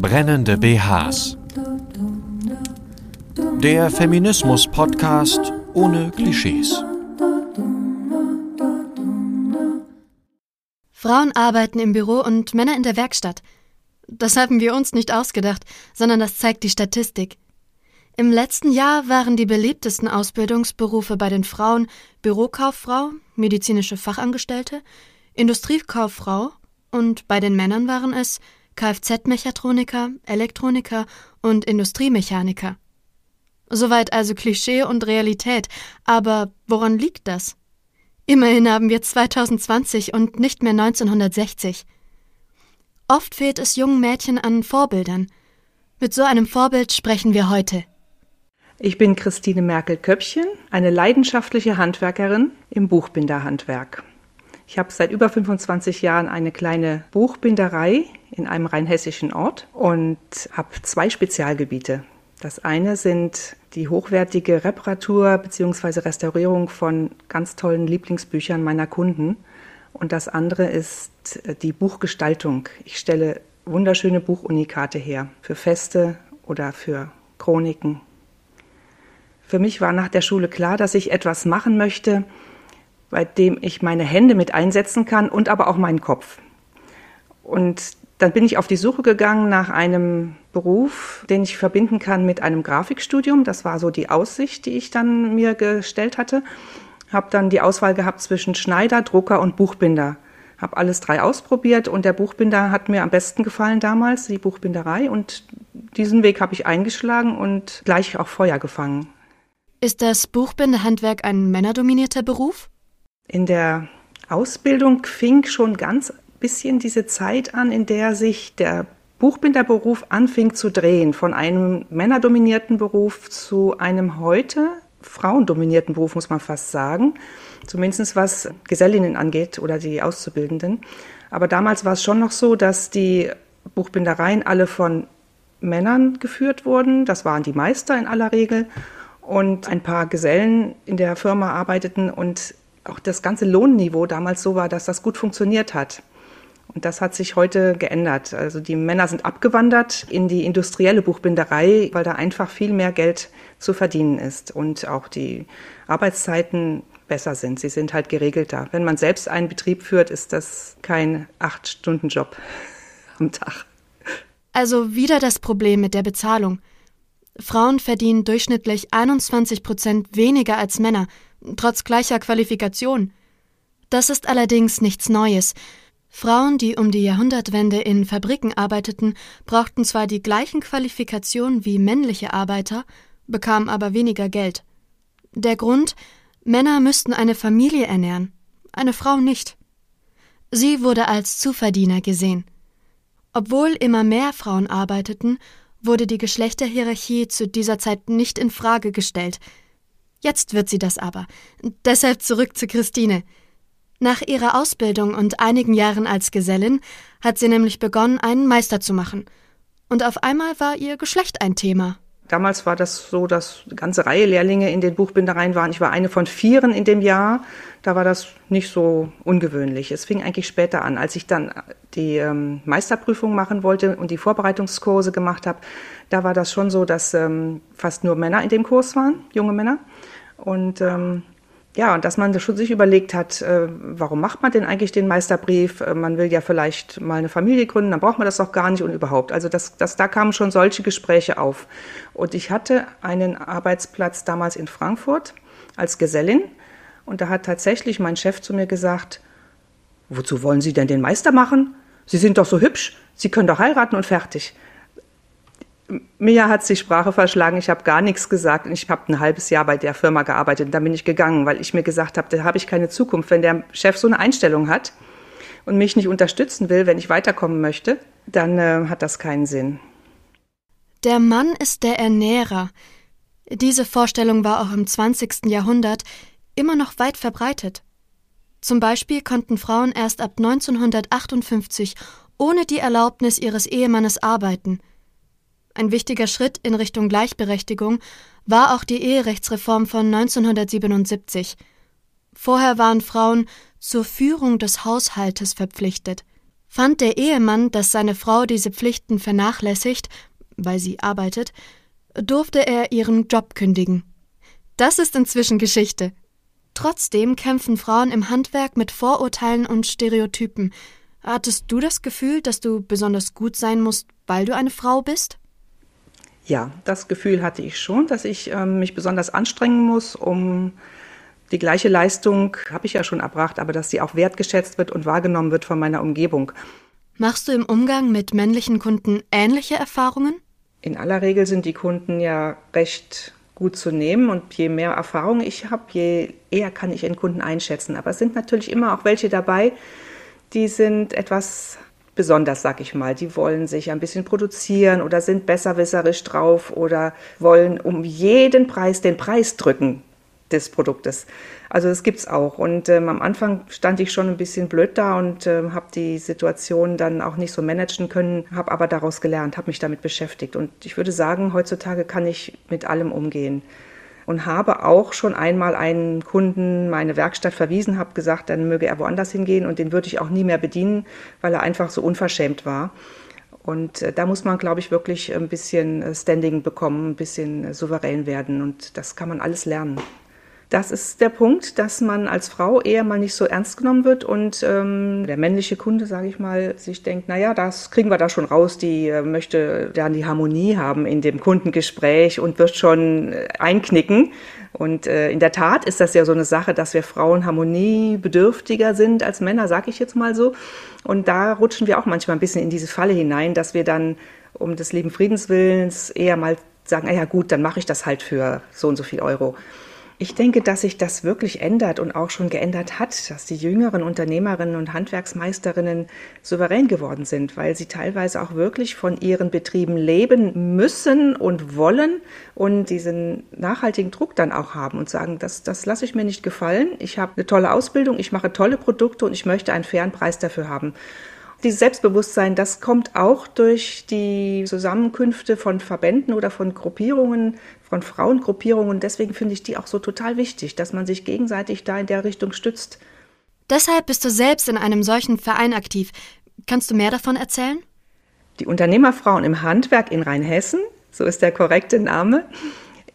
Brennende BHs. Der Feminismus-Podcast ohne Klischees. Frauen arbeiten im Büro und Männer in der Werkstatt. Das haben wir uns nicht ausgedacht, sondern das zeigt die Statistik. Im letzten Jahr waren die beliebtesten Ausbildungsberufe bei den Frauen Bürokauffrau, medizinische Fachangestellte, Industriekauffrau und bei den Männern waren es Kfz-Mechatroniker, Elektroniker und Industriemechaniker. Soweit also Klischee und Realität, aber woran liegt das? Immerhin haben wir 2020 und nicht mehr 1960. Oft fehlt es jungen Mädchen an Vorbildern. Mit so einem Vorbild sprechen wir heute. Ich bin Christine Merkel-Köppchen, eine leidenschaftliche Handwerkerin im Buchbinderhandwerk. Ich habe seit über 25 Jahren eine kleine Buchbinderei in einem rheinhessischen Ort und habe zwei Spezialgebiete. Das eine sind die hochwertige Reparatur bzw. Restaurierung von ganz tollen Lieblingsbüchern meiner Kunden. Und das andere ist die Buchgestaltung. Ich stelle wunderschöne Buchunikate her für Feste oder für Chroniken. Für mich war nach der Schule klar, dass ich etwas machen möchte, bei dem ich meine Hände mit einsetzen kann und aber auch meinen Kopf. Und dann bin ich auf die Suche gegangen nach einem Beruf, den ich verbinden kann mit einem Grafikstudium. Das war so die Aussicht, die ich dann mir gestellt hatte. Habe dann die Auswahl gehabt zwischen Schneider, Drucker und Buchbinder. Habe alles drei ausprobiert und der Buchbinder hat mir am besten gefallen damals, die Buchbinderei. Und diesen Weg habe ich eingeschlagen und gleich auch Feuer gefangen. Ist das Buchbinderhandwerk ein männerdominierter Beruf? In der Ausbildung fing schon ganz bisschen diese Zeit an, in der sich der Buchbinderberuf anfing zu drehen, von einem männerdominierten Beruf zu einem heute frauendominierten Beruf, muss man fast sagen. Zumindest was Gesellinnen angeht oder die Auszubildenden. Aber damals war es schon noch so, dass die Buchbindereien alle von Männern geführt wurden. Das waren die Meister in aller Regel. Und ein paar Gesellen in der Firma arbeiteten und auch das ganze Lohnniveau damals so war, dass das gut funktioniert hat. Und das hat sich heute geändert. Also die Männer sind abgewandert in die industrielle Buchbinderei, weil da einfach viel mehr Geld zu verdienen ist und auch die Arbeitszeiten besser sind. Sie sind halt geregelter. Wenn man selbst einen Betrieb führt, ist das kein Acht-Stunden-Job am Tag. Also wieder das Problem mit der Bezahlung. Frauen verdienen durchschnittlich 21 Prozent weniger als Männer trotz gleicher Qualifikation. Das ist allerdings nichts Neues. Frauen, die um die Jahrhundertwende in Fabriken arbeiteten, brauchten zwar die gleichen Qualifikationen wie männliche Arbeiter, bekamen aber weniger Geld. Der Grund Männer müssten eine Familie ernähren, eine Frau nicht. Sie wurde als Zuverdiener gesehen. Obwohl immer mehr Frauen arbeiteten, wurde die Geschlechterhierarchie zu dieser Zeit nicht in Frage gestellt, Jetzt wird sie das aber. Deshalb zurück zu Christine. Nach ihrer Ausbildung und einigen Jahren als Gesellin hat sie nämlich begonnen, einen Meister zu machen. Und auf einmal war ihr Geschlecht ein Thema. Damals war das so, dass eine ganze Reihe Lehrlinge in den Buchbindereien waren. Ich war eine von vieren in dem Jahr. Da war das nicht so ungewöhnlich. Es fing eigentlich später an. Als ich dann die ähm, Meisterprüfung machen wollte und die Vorbereitungskurse gemacht habe, da war das schon so, dass ähm, fast nur Männer in dem Kurs waren, junge Männer. Und ähm, ja, und dass man schon sich überlegt hat, äh, warum macht man denn eigentlich den Meisterbrief? Äh, man will ja vielleicht mal eine Familie gründen, dann braucht man das doch gar nicht und überhaupt. Also das, das, da kamen schon solche Gespräche auf. Und ich hatte einen Arbeitsplatz damals in Frankfurt als Gesellin. Und da hat tatsächlich mein Chef zu mir gesagt, wozu wollen Sie denn den Meister machen? Sie sind doch so hübsch, Sie können doch heiraten und fertig. Mir hat die Sprache verschlagen, ich habe gar nichts gesagt. Ich habe ein halbes Jahr bei der Firma gearbeitet. Dann bin ich gegangen, weil ich mir gesagt habe, da habe ich keine Zukunft. Wenn der Chef so eine Einstellung hat und mich nicht unterstützen will, wenn ich weiterkommen möchte, dann äh, hat das keinen Sinn. Der Mann ist der Ernährer. Diese Vorstellung war auch im 20. Jahrhundert immer noch weit verbreitet. Zum Beispiel konnten Frauen erst ab 1958 ohne die Erlaubnis ihres Ehemannes arbeiten – ein wichtiger Schritt in Richtung Gleichberechtigung war auch die Eherechtsreform von 1977. Vorher waren Frauen zur Führung des Haushaltes verpflichtet. Fand der Ehemann, dass seine Frau diese Pflichten vernachlässigt, weil sie arbeitet, durfte er ihren Job kündigen. Das ist inzwischen Geschichte. Trotzdem kämpfen Frauen im Handwerk mit Vorurteilen und Stereotypen. Hattest du das Gefühl, dass du besonders gut sein musst, weil du eine Frau bist? Ja, das Gefühl hatte ich schon, dass ich äh, mich besonders anstrengen muss, um die gleiche Leistung, habe ich ja schon erbracht, aber dass sie auch wertgeschätzt wird und wahrgenommen wird von meiner Umgebung. Machst du im Umgang mit männlichen Kunden ähnliche Erfahrungen? In aller Regel sind die Kunden ja recht gut zu nehmen und je mehr Erfahrung ich habe, je eher kann ich einen Kunden einschätzen. Aber es sind natürlich immer auch welche dabei, die sind etwas besonders, sag ich mal. Die wollen sich ein bisschen produzieren oder sind besserwisserisch drauf oder wollen um jeden Preis den Preis drücken des Produktes. Also das gibt's auch. Und ähm, am Anfang stand ich schon ein bisschen blöd da und ähm, habe die Situation dann auch nicht so managen können, habe aber daraus gelernt, habe mich damit beschäftigt. Und ich würde sagen, heutzutage kann ich mit allem umgehen. Und habe auch schon einmal einen Kunden meine Werkstatt verwiesen, habe gesagt, dann möge er woanders hingehen und den würde ich auch nie mehr bedienen, weil er einfach so unverschämt war. Und äh, da muss man, glaube ich, wirklich ein bisschen äh, Standing bekommen, ein bisschen äh, souverän werden. Und das kann man alles lernen. Das ist der Punkt, dass man als Frau eher mal nicht so ernst genommen wird und ähm, der männliche Kunde, sage ich mal, sich denkt, naja, das kriegen wir da schon raus, die äh, möchte dann die Harmonie haben in dem Kundengespräch und wird schon äh, einknicken. Und äh, in der Tat ist das ja so eine Sache, dass wir Frauen harmoniebedürftiger sind als Männer, sage ich jetzt mal so. Und da rutschen wir auch manchmal ein bisschen in diese Falle hinein, dass wir dann um des lieben Friedenswillens eher mal sagen, naja gut, dann mache ich das halt für so und so viel Euro. Ich denke, dass sich das wirklich ändert und auch schon geändert hat, dass die jüngeren Unternehmerinnen und Handwerksmeisterinnen souverän geworden sind, weil sie teilweise auch wirklich von ihren Betrieben leben müssen und wollen und diesen nachhaltigen Druck dann auch haben und sagen, das, das lasse ich mir nicht gefallen. Ich habe eine tolle Ausbildung, ich mache tolle Produkte und ich möchte einen fairen Preis dafür haben. Dieses Selbstbewusstsein, das kommt auch durch die Zusammenkünfte von Verbänden oder von Gruppierungen, von Frauengruppierungen. Deswegen finde ich die auch so total wichtig, dass man sich gegenseitig da in der Richtung stützt. Deshalb bist du selbst in einem solchen Verein aktiv. Kannst du mehr davon erzählen? Die Unternehmerfrauen im Handwerk in Rheinhessen, so ist der korrekte Name,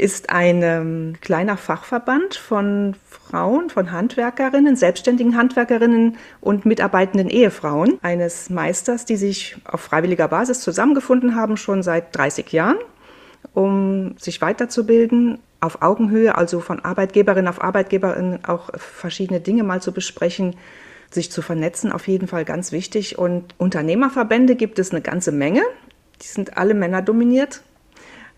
ist ein ähm, kleiner Fachverband von Frauen, von Handwerkerinnen, selbstständigen Handwerkerinnen und mitarbeitenden Ehefrauen eines Meisters, die sich auf freiwilliger Basis zusammengefunden haben, schon seit 30 Jahren, um sich weiterzubilden, auf Augenhöhe, also von Arbeitgeberin auf Arbeitgeberin auch verschiedene Dinge mal zu besprechen, sich zu vernetzen, auf jeden Fall ganz wichtig. Und Unternehmerverbände gibt es eine ganze Menge. Die sind alle Männer dominiert.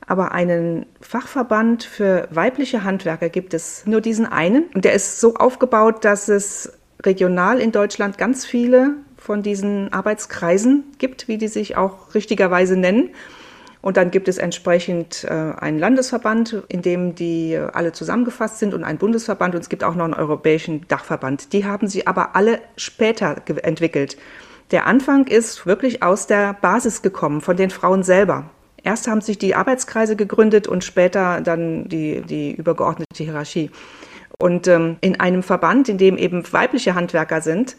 Aber einen Fachverband für weibliche Handwerker gibt es nur diesen einen. Und der ist so aufgebaut, dass es regional in Deutschland ganz viele von diesen Arbeitskreisen gibt, wie die sich auch richtigerweise nennen. Und dann gibt es entsprechend äh, einen Landesverband, in dem die alle zusammengefasst sind und einen Bundesverband und es gibt auch noch einen europäischen Dachverband. Die haben sie aber alle später entwickelt. Der Anfang ist wirklich aus der Basis gekommen, von den Frauen selber. Erst haben sich die Arbeitskreise gegründet und später dann die, die übergeordnete Hierarchie. Und ähm, in einem Verband, in dem eben weibliche Handwerker sind,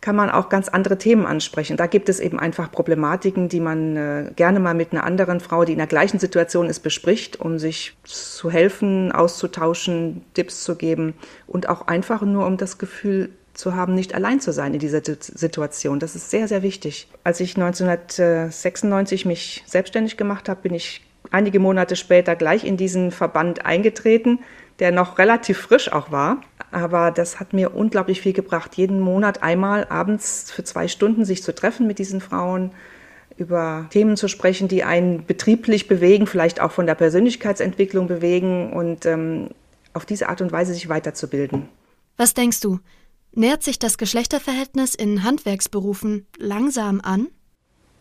kann man auch ganz andere Themen ansprechen. Da gibt es eben einfach Problematiken, die man äh, gerne mal mit einer anderen Frau, die in der gleichen Situation ist, bespricht, um sich zu helfen, auszutauschen, Tipps zu geben und auch einfach nur um das Gefühl zu haben, nicht allein zu sein in dieser Situation. Das ist sehr, sehr wichtig. Als ich 1996 mich selbstständig gemacht habe, bin ich einige Monate später gleich in diesen Verband eingetreten, der noch relativ frisch auch war. Aber das hat mir unglaublich viel gebracht, jeden Monat einmal abends für zwei Stunden sich zu treffen mit diesen Frauen, über Themen zu sprechen, die einen betrieblich bewegen, vielleicht auch von der Persönlichkeitsentwicklung bewegen und ähm, auf diese Art und Weise sich weiterzubilden. Was denkst du? Nähert sich das Geschlechterverhältnis in Handwerksberufen langsam an?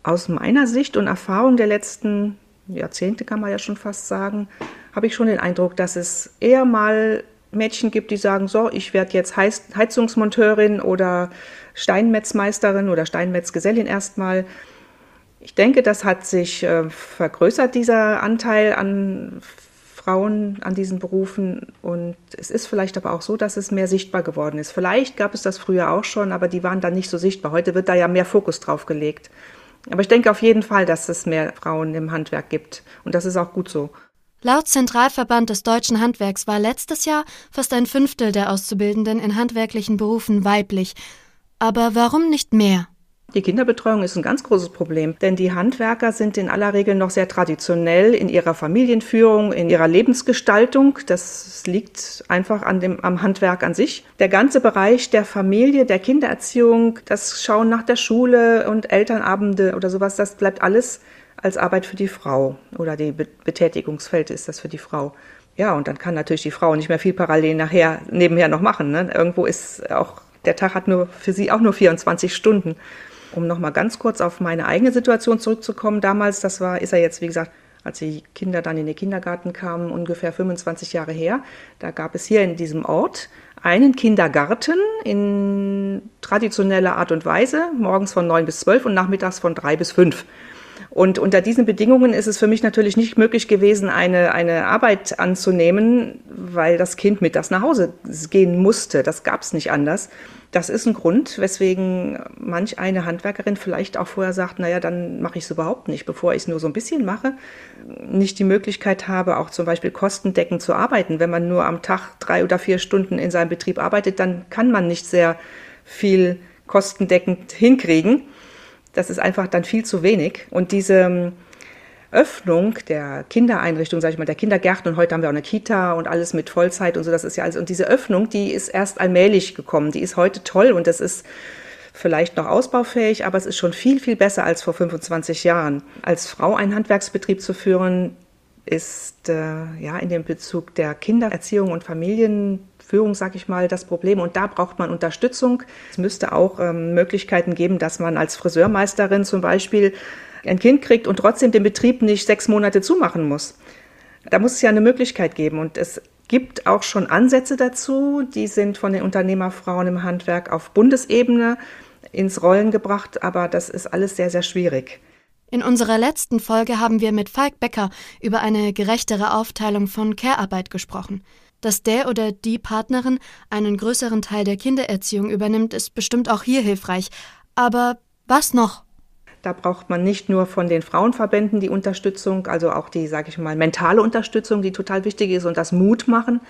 Aus meiner Sicht und Erfahrung der letzten Jahrzehnte kann man ja schon fast sagen, habe ich schon den Eindruck, dass es eher mal Mädchen gibt, die sagen, so, ich werde jetzt Heizungsmonteurin oder Steinmetzmeisterin oder Steinmetzgesellin erstmal. Ich denke, das hat sich äh, vergrößert, dieser Anteil an Frauen an diesen Berufen und es ist vielleicht aber auch so, dass es mehr sichtbar geworden ist. Vielleicht gab es das früher auch schon, aber die waren dann nicht so sichtbar. Heute wird da ja mehr Fokus drauf gelegt. Aber ich denke auf jeden Fall, dass es mehr Frauen im Handwerk gibt und das ist auch gut so. Laut Zentralverband des deutschen Handwerks war letztes Jahr fast ein Fünftel der Auszubildenden in handwerklichen Berufen weiblich. Aber warum nicht mehr? Die Kinderbetreuung ist ein ganz großes Problem, denn die Handwerker sind in aller Regel noch sehr traditionell in ihrer Familienführung, in ihrer Lebensgestaltung. Das liegt einfach an dem, am Handwerk an sich. Der ganze Bereich der Familie, der Kindererziehung, das Schauen nach der Schule und Elternabende oder sowas, das bleibt alles als Arbeit für die Frau oder die Betätigungsfeld ist das für die Frau. Ja, und dann kann natürlich die Frau nicht mehr viel parallel nachher nebenher noch machen. Ne? Irgendwo ist auch der Tag hat nur für sie auch nur 24 Stunden. Um nochmal ganz kurz auf meine eigene Situation zurückzukommen, damals, das war, ist er jetzt, wie gesagt, als die Kinder dann in den Kindergarten kamen, ungefähr 25 Jahre her. Da gab es hier in diesem Ort einen Kindergarten in traditioneller Art und Weise, morgens von 9 bis 12 und nachmittags von 3 bis 5. Und unter diesen Bedingungen ist es für mich natürlich nicht möglich gewesen, eine, eine Arbeit anzunehmen, weil das Kind mit das nach Hause gehen musste. Das gab es nicht anders. Das ist ein Grund, weswegen manch eine Handwerkerin vielleicht auch vorher sagt, naja, dann mache ich es überhaupt nicht, bevor ich es nur so ein bisschen mache, nicht die Möglichkeit habe, auch zum Beispiel kostendeckend zu arbeiten. Wenn man nur am Tag drei oder vier Stunden in seinem Betrieb arbeitet, dann kann man nicht sehr viel kostendeckend hinkriegen. Das ist einfach dann viel zu wenig. Und diese ähm, Öffnung der Kindereinrichtung, sage ich mal, der Kindergärten und heute haben wir auch eine Kita und alles mit Vollzeit und so, das ist ja alles. Und diese Öffnung, die ist erst allmählich gekommen. Die ist heute toll und das ist vielleicht noch ausbaufähig, aber es ist schon viel, viel besser als vor 25 Jahren. Als Frau einen Handwerksbetrieb zu führen, ist äh, ja in dem Bezug der Kindererziehung und Familien Führung, sage ich mal, das Problem. Und da braucht man Unterstützung. Es müsste auch ähm, Möglichkeiten geben, dass man als Friseurmeisterin zum Beispiel ein Kind kriegt und trotzdem den Betrieb nicht sechs Monate zumachen muss. Da muss es ja eine Möglichkeit geben. Und es gibt auch schon Ansätze dazu. Die sind von den Unternehmerfrauen im Handwerk auf Bundesebene ins Rollen gebracht. Aber das ist alles sehr, sehr schwierig. In unserer letzten Folge haben wir mit Falk Becker über eine gerechtere Aufteilung von Care-Arbeit gesprochen. Dass der oder die Partnerin einen größeren Teil der Kindererziehung übernimmt, ist bestimmt auch hier hilfreich. Aber was noch? Da braucht man nicht nur von den Frauenverbänden die Unterstützung, also auch die, sage ich mal, mentale Unterstützung, die total wichtig ist und das Mut machen,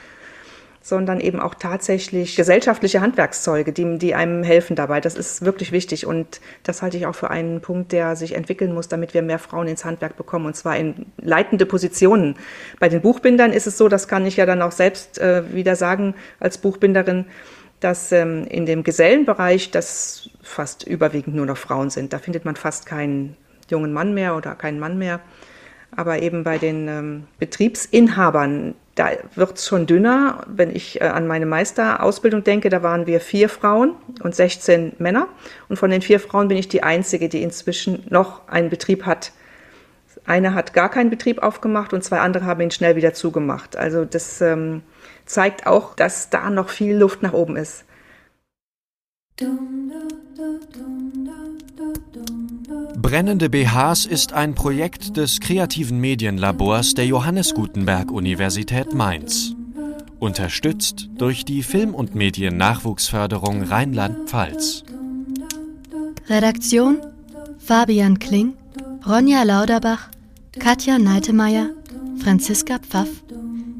sondern eben auch tatsächlich gesellschaftliche Handwerkszeuge, die, die einem helfen dabei. Das ist wirklich wichtig und das halte ich auch für einen Punkt, der sich entwickeln muss, damit wir mehr Frauen ins Handwerk bekommen und zwar in leitende Positionen. Bei den Buchbindern ist es so, das kann ich ja dann auch selbst äh, wieder sagen als Buchbinderin, dass ähm, in dem Gesellenbereich das fast überwiegend nur noch Frauen sind. Da findet man fast keinen jungen Mann mehr oder keinen Mann mehr. Aber eben bei den ähm, Betriebsinhabern, da wird es schon dünner. Wenn ich äh, an meine Meisterausbildung denke, da waren wir vier Frauen und 16 Männer. Und von den vier Frauen bin ich die Einzige, die inzwischen noch einen Betrieb hat. Eine hat gar keinen Betrieb aufgemacht und zwei andere haben ihn schnell wieder zugemacht. Also das ähm, zeigt auch, dass da noch viel Luft nach oben ist. Dum, dum, dum, Brennende BHs ist ein Projekt des kreativen Medienlabors der Johannes Gutenberg Universität Mainz. Unterstützt durch die Film- und Mediennachwuchsförderung Rheinland-Pfalz. Redaktion Fabian Kling, Ronja Lauderbach, Katja Neitemeyer, Franziska Pfaff,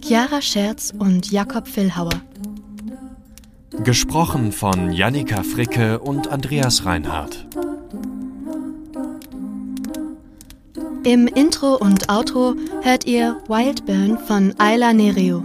Chiara Scherz und Jakob Villhauer. Gesprochen von Jannika Fricke und Andreas Reinhardt. Im Intro und Outro hört ihr Wildburn von Ayla Nereo.